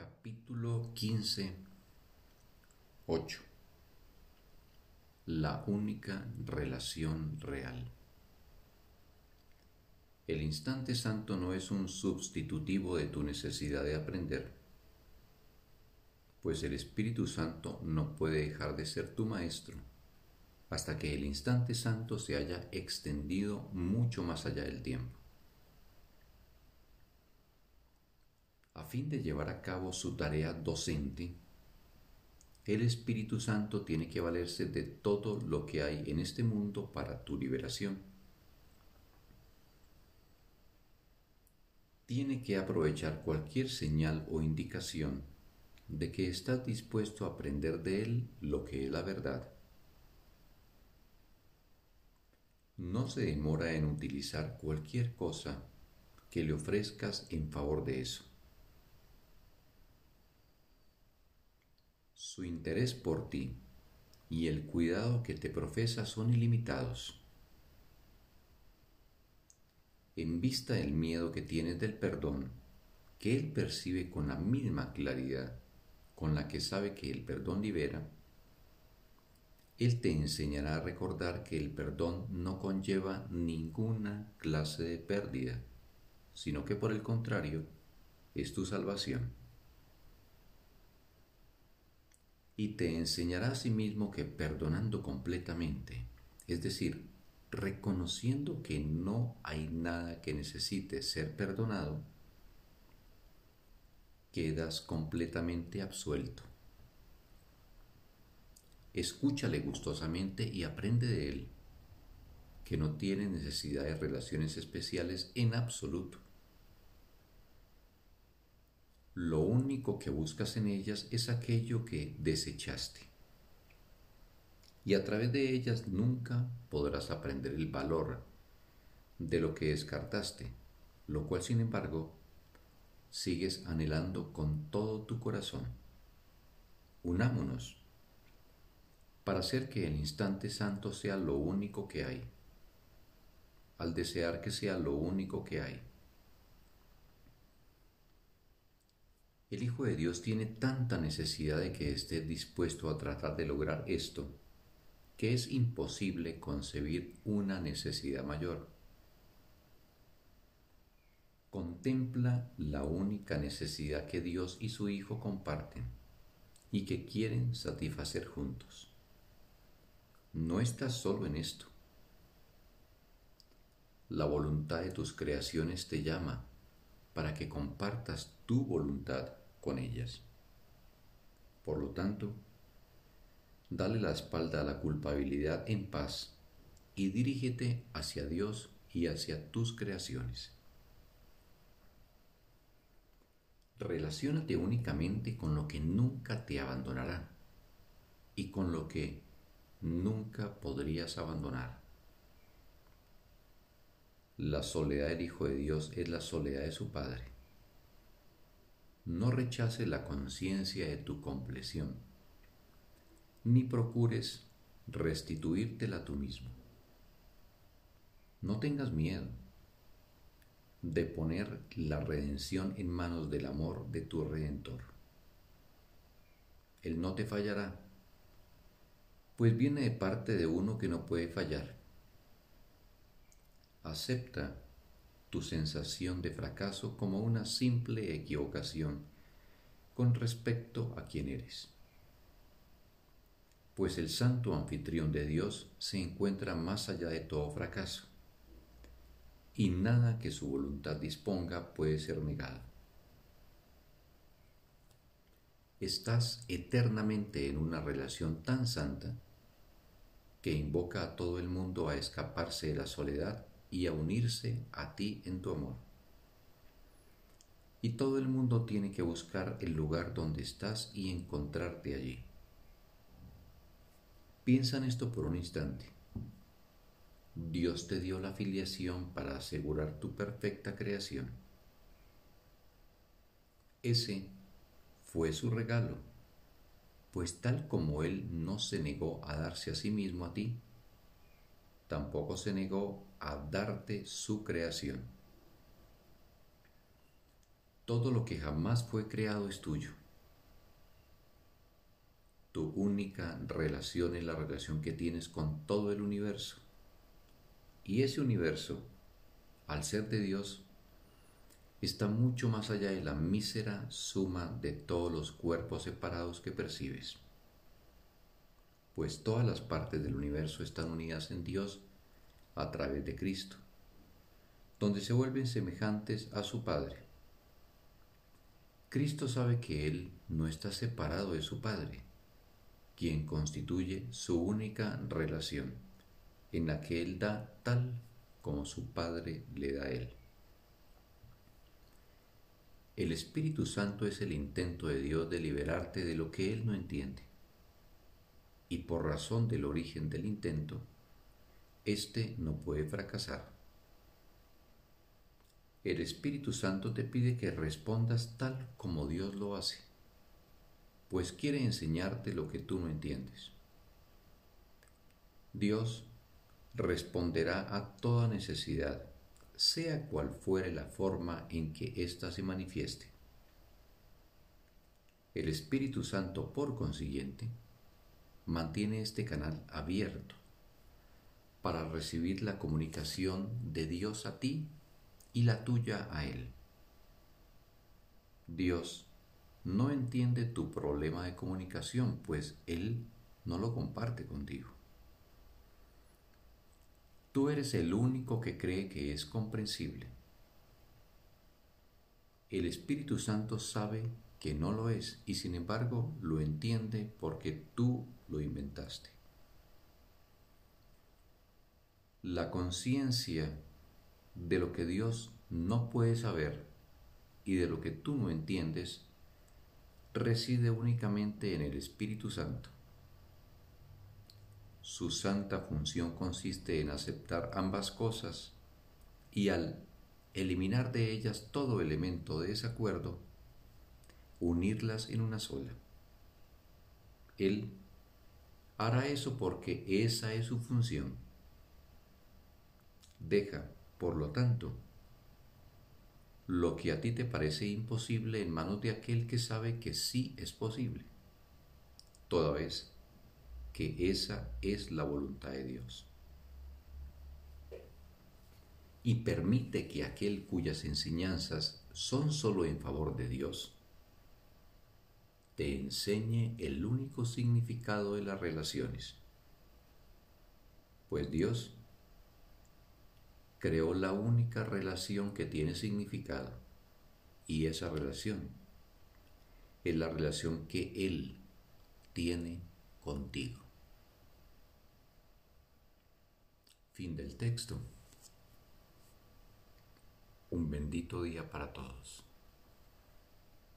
Capítulo 15 8 La única relación real El instante santo no es un sustitutivo de tu necesidad de aprender, pues el Espíritu Santo no puede dejar de ser tu maestro hasta que el instante santo se haya extendido mucho más allá del tiempo. A fin de llevar a cabo su tarea docente, el Espíritu Santo tiene que valerse de todo lo que hay en este mundo para tu liberación. Tiene que aprovechar cualquier señal o indicación de que estás dispuesto a aprender de Él lo que es la verdad. No se demora en utilizar cualquier cosa que le ofrezcas en favor de eso. Su interés por ti y el cuidado que te profesa son ilimitados. En vista del miedo que tienes del perdón, que Él percibe con la misma claridad con la que sabe que el perdón libera, Él te enseñará a recordar que el perdón no conlleva ninguna clase de pérdida, sino que por el contrario es tu salvación. Y te enseñará a sí mismo que perdonando completamente, es decir, reconociendo que no hay nada que necesite ser perdonado, quedas completamente absuelto. Escúchale gustosamente y aprende de él, que no tiene necesidad de relaciones especiales en absoluto lo único que buscas en ellas es aquello que desechaste. Y a través de ellas nunca podrás aprender el valor de lo que descartaste, lo cual sin embargo sigues anhelando con todo tu corazón. Unámonos para hacer que el instante santo sea lo único que hay, al desear que sea lo único que hay El Hijo de Dios tiene tanta necesidad de que esté dispuesto a tratar de lograr esto, que es imposible concebir una necesidad mayor. Contempla la única necesidad que Dios y su Hijo comparten y que quieren satisfacer juntos. No estás solo en esto. La voluntad de tus creaciones te llama para que compartas tu voluntad con ellas. Por lo tanto, dale la espalda a la culpabilidad en paz y dirígete hacia Dios y hacia tus creaciones. Relaciónate únicamente con lo que nunca te abandonará y con lo que nunca podrías abandonar. La soledad del Hijo de Dios es la soledad de su Padre no rechaces la conciencia de tu compleción, ni procures restituírtela tú mismo. No tengas miedo de poner la redención en manos del amor de tu Redentor. Él no te fallará, pues viene de parte de uno que no puede fallar. Acepta tu sensación de fracaso como una simple equivocación con respecto a quién eres. Pues el santo anfitrión de Dios se encuentra más allá de todo fracaso, y nada que su voluntad disponga puede ser negado. Estás eternamente en una relación tan santa que invoca a todo el mundo a escaparse de la soledad y a unirse a ti en tu amor. Y todo el mundo tiene que buscar el lugar donde estás y encontrarte allí. Piensa en esto por un instante. Dios te dio la filiación para asegurar tu perfecta creación. Ese fue su regalo, pues tal como Él no se negó a darse a sí mismo a ti, tampoco se negó a darte su creación. Todo lo que jamás fue creado es tuyo. Tu única relación es la relación que tienes con todo el universo. Y ese universo, al ser de Dios, está mucho más allá de la mísera suma de todos los cuerpos separados que percibes. Pues todas las partes del universo están unidas en Dios a través de Cristo, donde se vuelven semejantes a su Padre. Cristo sabe que Él no está separado de su Padre, quien constituye su única relación, en la que Él da tal como su Padre le da a Él. El Espíritu Santo es el intento de Dios de liberarte de lo que Él no entiende. Y por razón del origen del intento, éste no puede fracasar. El Espíritu Santo te pide que respondas tal como Dios lo hace, pues quiere enseñarte lo que tú no entiendes. Dios responderá a toda necesidad sea cual fuere la forma en que ésta se manifieste. El Espíritu Santo, por consiguiente, mantiene este canal abierto para recibir la comunicación de Dios a ti y la tuya a Él. Dios no entiende tu problema de comunicación, pues Él no lo comparte contigo. Tú eres el único que cree que es comprensible. El Espíritu Santo sabe que no lo es y sin embargo lo entiende porque tú lo inventaste. La conciencia de lo que Dios no puede saber y de lo que tú no entiendes reside únicamente en el Espíritu Santo. Su santa función consiste en aceptar ambas cosas y al eliminar de ellas todo elemento de desacuerdo, unirlas en una sola. Él hará eso porque esa es su función. Deja, por lo tanto, lo que a ti te parece imposible en manos de aquel que sabe que sí es posible, toda vez que esa es la voluntad de Dios. Y permite que aquel cuyas enseñanzas son sólo en favor de Dios, te enseñe el único significado de las relaciones. Pues Dios creó la única relación que tiene significado y esa relación es la relación que Él tiene contigo. Fin del texto. Un bendito día para todos.